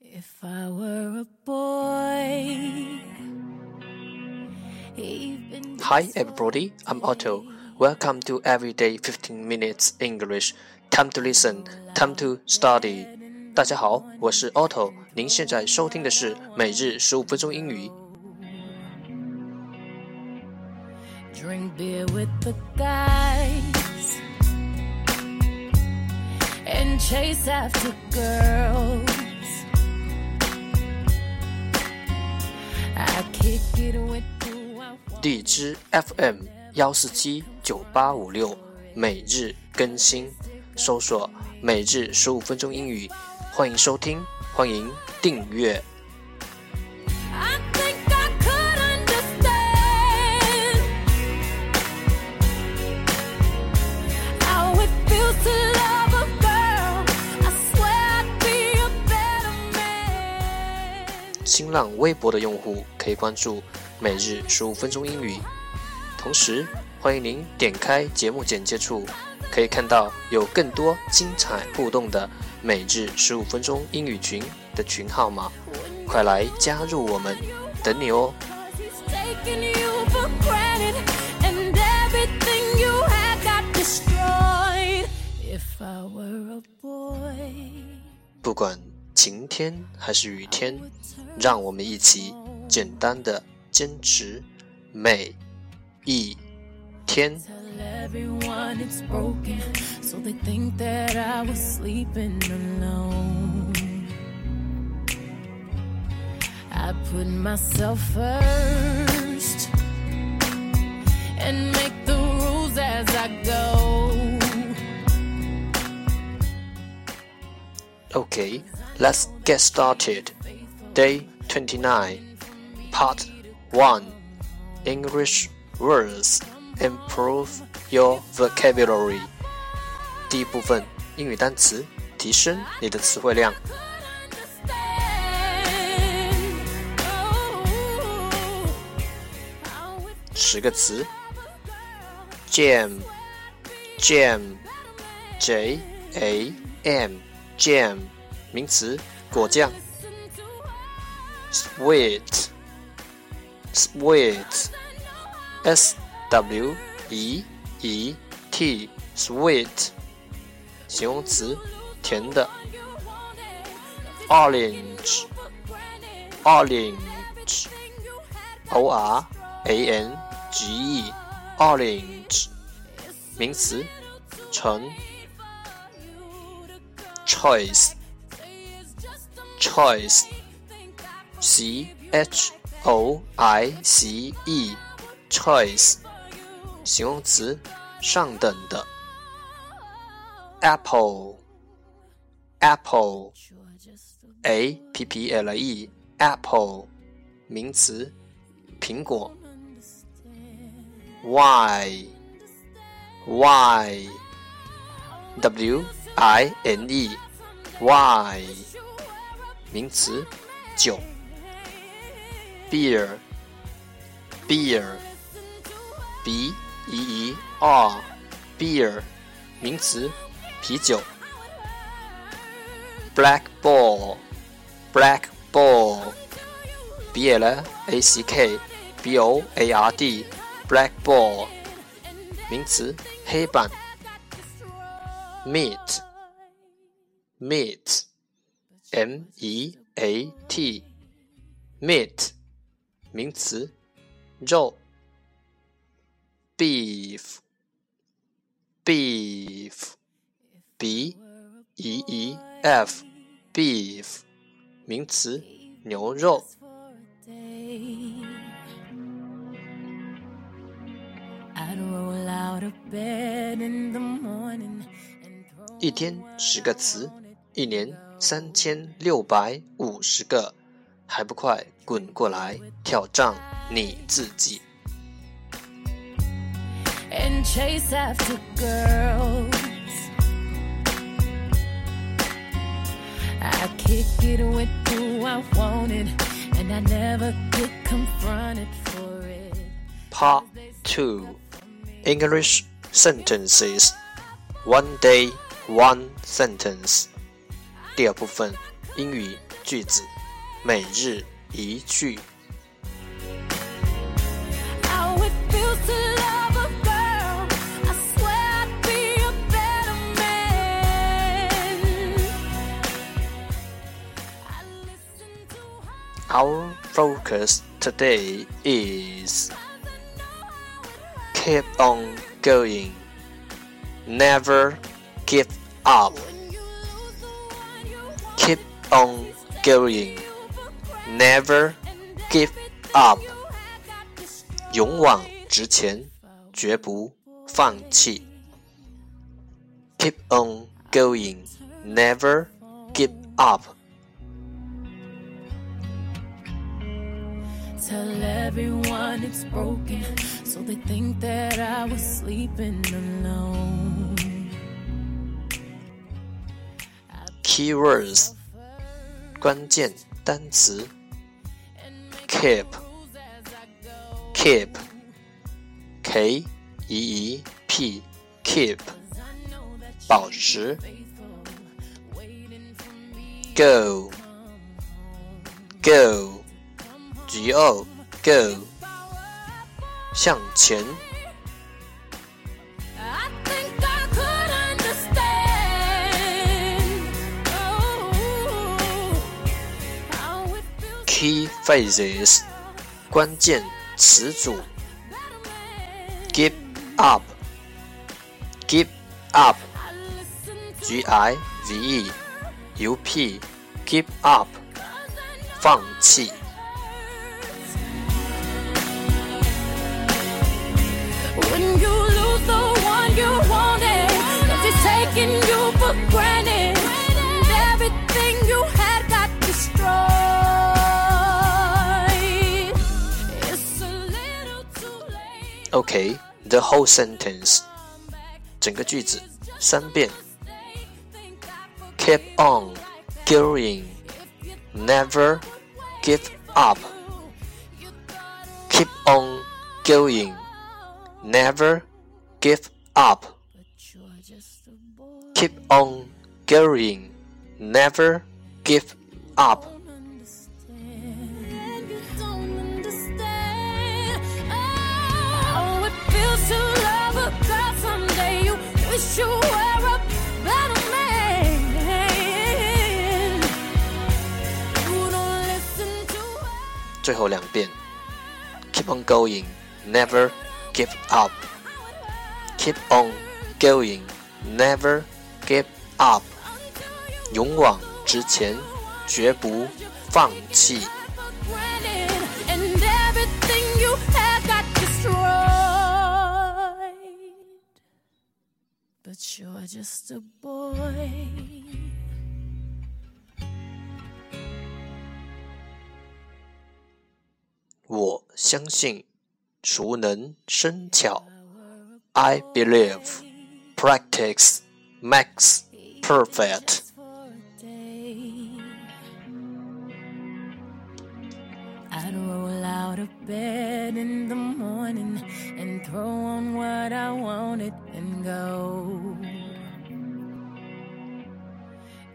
If I were a boy, even Hi everybody, I'm Otto. Welcome to Everyday 15 Minutes English. Time to listen, time to study. 大家好，我是 Otto。您现在收听的是每日十五分钟英语。 drink beer with the guys and chase after girls. 荔枝 FM 幺四七九八五六，每日更新，搜索“每日十五分钟英语”，欢迎收听，欢迎订阅。新浪微博的用户可以关注“每日十五分钟英语”，同时欢迎您点开节目简介处，可以看到有更多精彩互动的“每日十五分钟英语群”的群号码，快来加入我们，等你哦。不管晴天还是雨天，让我们一起简单的坚持每一天。tell everyone it's broken, so they think that I was sleeping alone. I put myself first and make the rules as I go. Okay, let's get started. Day 29, Part 1 English words. Improve your vocabulary. 第一部分英语单词，提升你的词汇量。 Oh, 十个词：jam，jam，j a m，jam， 名词，果酱。sweet，sweet，s w e e t，sweet，形容词，甜的。orange，orange，o r a n g e，orange，名词，橙，choice。choice，choice，c h o i c e，choice，形容词，上等的。apple，apple，a p p l e，apple，名词，苹果。wine wine w i n e wine 名词酒 beer beer b e e r beer 名词啤酒 black ball black ball b l a c k b o a r d blackboard 名词黑板 meat meat MEAT meat 名词肉 beef beef beef beef 名词牛肉一天十个词一年。三千六百五十个，还不快滚过来挑战你自己！And chase after girls. I kick it with who I wanted, and I never confront for it. Part 2 English sentences. One day, one sentence. 第二部分英语 句子，每日一句。How it feels to love a girl. I swear I'd be a better man. I listen to her. Our focus today is keep on going, never give up. on going, you for never granted. give up. You had got destroyed. 勇往直前，绝不放弃。Keep on going, never give up. Tell everyone it's broken, so they think that I was sleeping alone. Keywords 关键单词：keep，keep，k e e p，keep，保持；go，go，g o，go，向前。phases，关键词组 give up，give up，g i v e，u p，give up 放弃 late. OK the whole sentence 整个句子三遍 Think I forgot keep on going never give up keep on going never give up but you're just a boy. keep on going never give up 最后两遍，keep on going, never give up. Keep on going, never give up. 勇往直前，绝不放弃。 for granted, and everything you had got destroyed. But you're just a boy. 相信，熟能生巧。I believe, practice makes perfect. for a day. I'd roll out of bed in the morning and throw on what I wanted and go.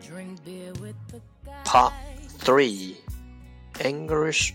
Drink beer with the guys. Part three, English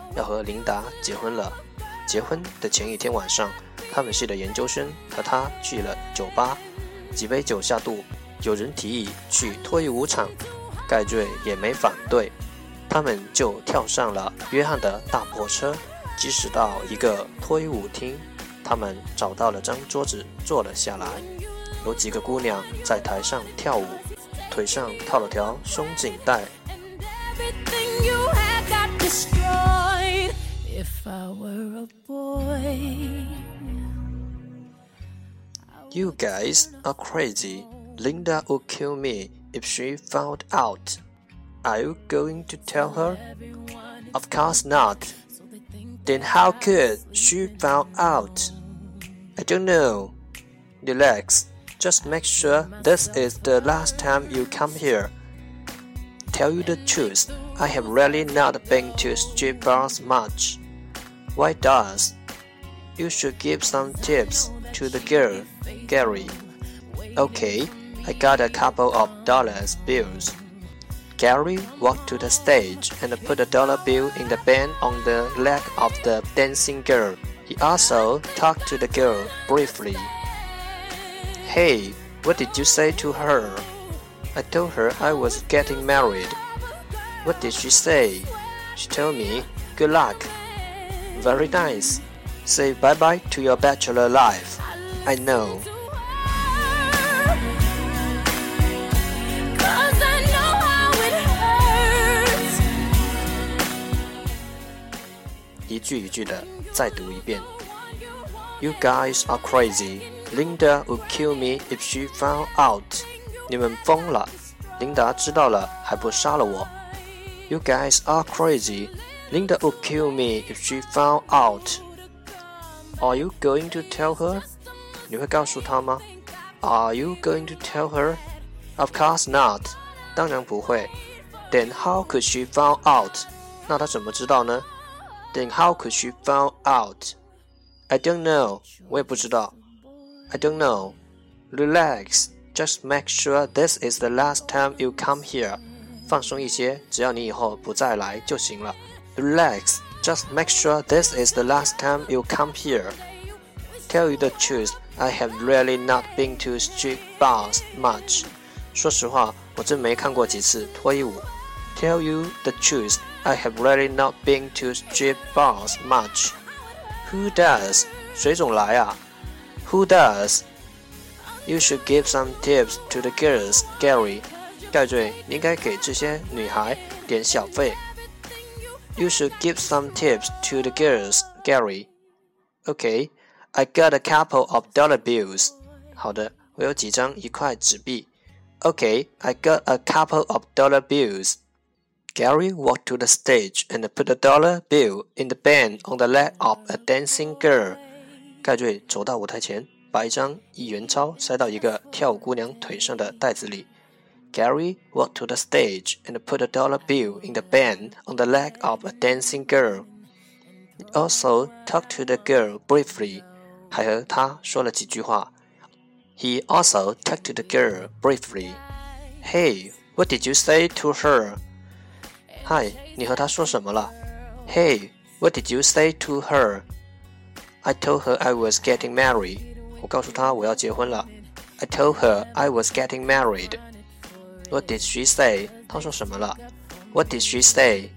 要和琳达结婚了。结婚的前一天晚上，他们系的研究生和他去了酒吧，几杯酒下肚，有人提议去脱衣舞场，盖瑞也没反对，他们就跳上了约翰的大破车，疾驶到一个脱衣舞厅，他们找到了张桌子坐了下来，有几个姑娘在台上跳舞，腿上套了条松紧带。If I were a boy. You guys are crazy. Linda would kill me if she found out. Are you going to tell her? Of course not. Then how could she find out? I don't know. Relax. Just make sure this is the last time you come here. Tell you the truth, I have really not been to strip bars much. Why does? You should give some tips to the girl, Gary. Okay, I got a couple of dollars bills. Gary walked to the stage and put a dollar bill in the band on the leg of the dancing girl. He also talked to the girl briefly. Hey, what did you say to her? I told her I was getting married. What did she say? She told me, good luck. Very nice. Say bye bye to your bachelor life. I know. Cause I know how it hurts. 一句一句的再读一遍。You guys are crazy. Linda would kill me if she found out. 你们疯了，琳达知道了还不杀了我。You guys are crazy. Linda would kill me if she found out. Are you going to tell her? 你会告诉她吗？Are you going to tell her? Of course not. 当然不会。Then how could she found out? 那她怎么知道呢？Then how could she found out? I don't know. 我也不知道。I don't know. Relax. Just make sure this is the last time you come here. 放松一些，只要你以后不再来就行了。 Relax. Just make sure this is the last time you come here. Tell you the truth, I have really not been to street bars much. 说实话，我真没看过几次脱衣舞。Tell you the truth, I have really not been to street bars much. Who does? 水总来啊。Who does? You should give some tips to the girls, Gary. 盖瑞，你应该给这些女孩点小费。 You should give some tips to the girls, Gary. Okay, I got a couple of dollar bills. 好的，我有几张一块纸币。Okay, I got a couple of dollar bills. Gary walked to the stage and put a dollar bill in the band on the leg of a dancing girl. 盖瑞走到舞台前，把一张一元钞塞到一个跳舞姑娘腿上的袋子里。 Gary walked to the stage and put a dollar bill in the band on the leg of a dancing girl. He also talked to the girl briefly. 还和她说了几句话。He also talked to the girl briefly. Hey, what did you say to her? 嗨，你和她说什么了？Hey, what did you say to her? I told her I was getting married. 我告诉她我要结婚了。I told her I was getting married. What did she say? 她说什么了？What did she say?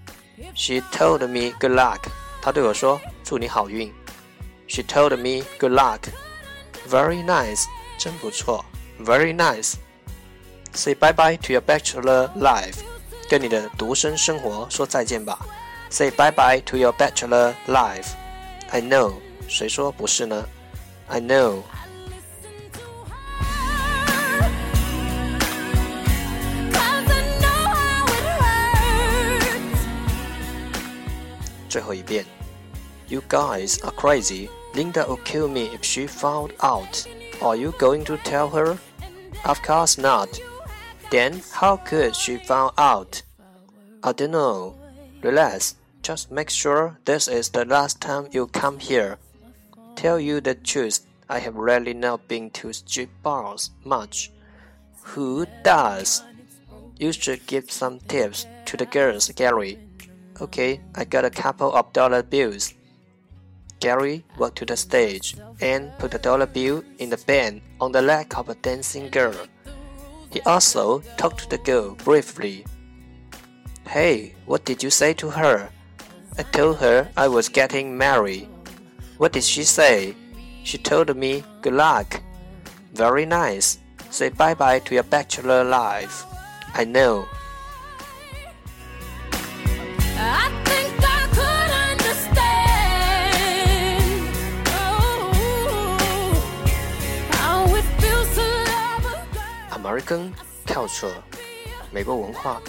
She told me good luck. 她对我说祝你好运。She told me good luck. Very nice. 真不错。Very nice. Say bye bye to your bachelor life. 跟你的独身生活说再见吧。Say bye bye to your bachelor life. I know. 谁说不是呢？I know. 最后一遍。You guys are crazy. Linda will kill me if she found out. Are you going to tell her? Of course not. Then how could she find out? I don't know. Relax. Just make sure this is the last time you come here. Tell you the truth, I have really not been to street bars much. Who does? You should give some tips to the girls, Gary. Okay, I got a couple of dollar bills. Gary walked to the stage and put a dollar bill in the band on the leg of a dancing girl. He also talked to the girl briefly. Hey, what did you say to her? I told her I was getting married. What did she say? She told me good luck. Very nice. Say bye bye to your bachelor life. I know. Love a girl. American culture，美国文化。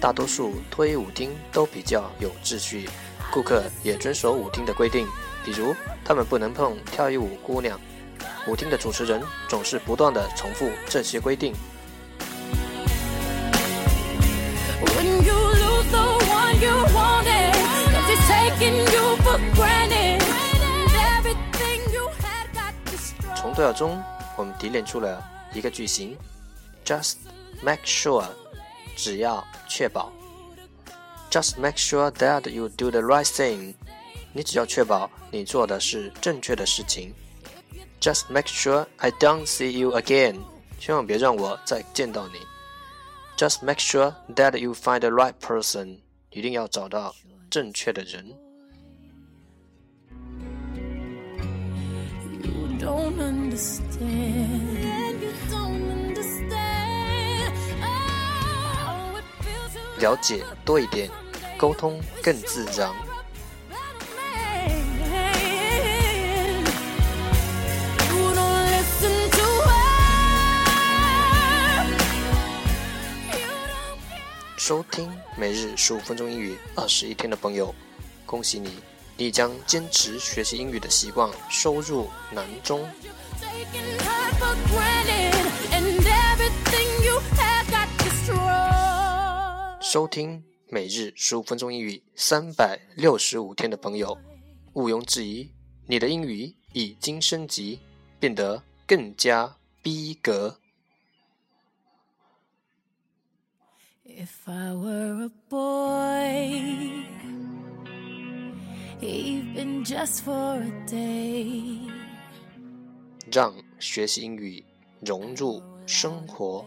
大多数脱衣舞厅都比较有秩序，顾客也遵守舞厅的规定，比如他们不能碰跳一舞姑娘。舞厅的主持人总是不断的重复这些规定。从对话中，我们提炼出了一个句型：Just make sure，只要确保。Just make sure that you do the right thing，你只要确保你做的是正确的事情。Just make sure I don't see you again，千万别让我再见到你。Just make sure that you find the right person，一定要找到正确的人。 了解多一点，沟通更自然。收听每日十五分钟英语二十一天的朋友，恭喜你，你将坚持学习英语的习惯收入囊中。收听每日十五分钟英语三百六十五天的朋友，毋庸置疑，你的英语已经升级，变得更加逼格。If I were a boy, even just for a day，让学习英语融入生活。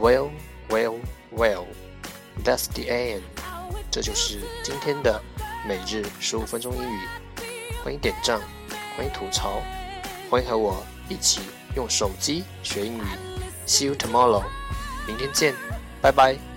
Well, well, well, that's the end。这就是今天的每日十五分钟英语。欢迎点赞，欢迎吐槽，欢迎和我一起。用手机学英语，See you tomorrow，明天见，拜拜。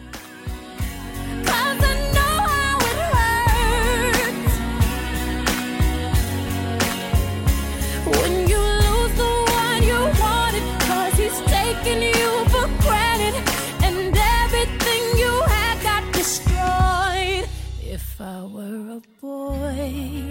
If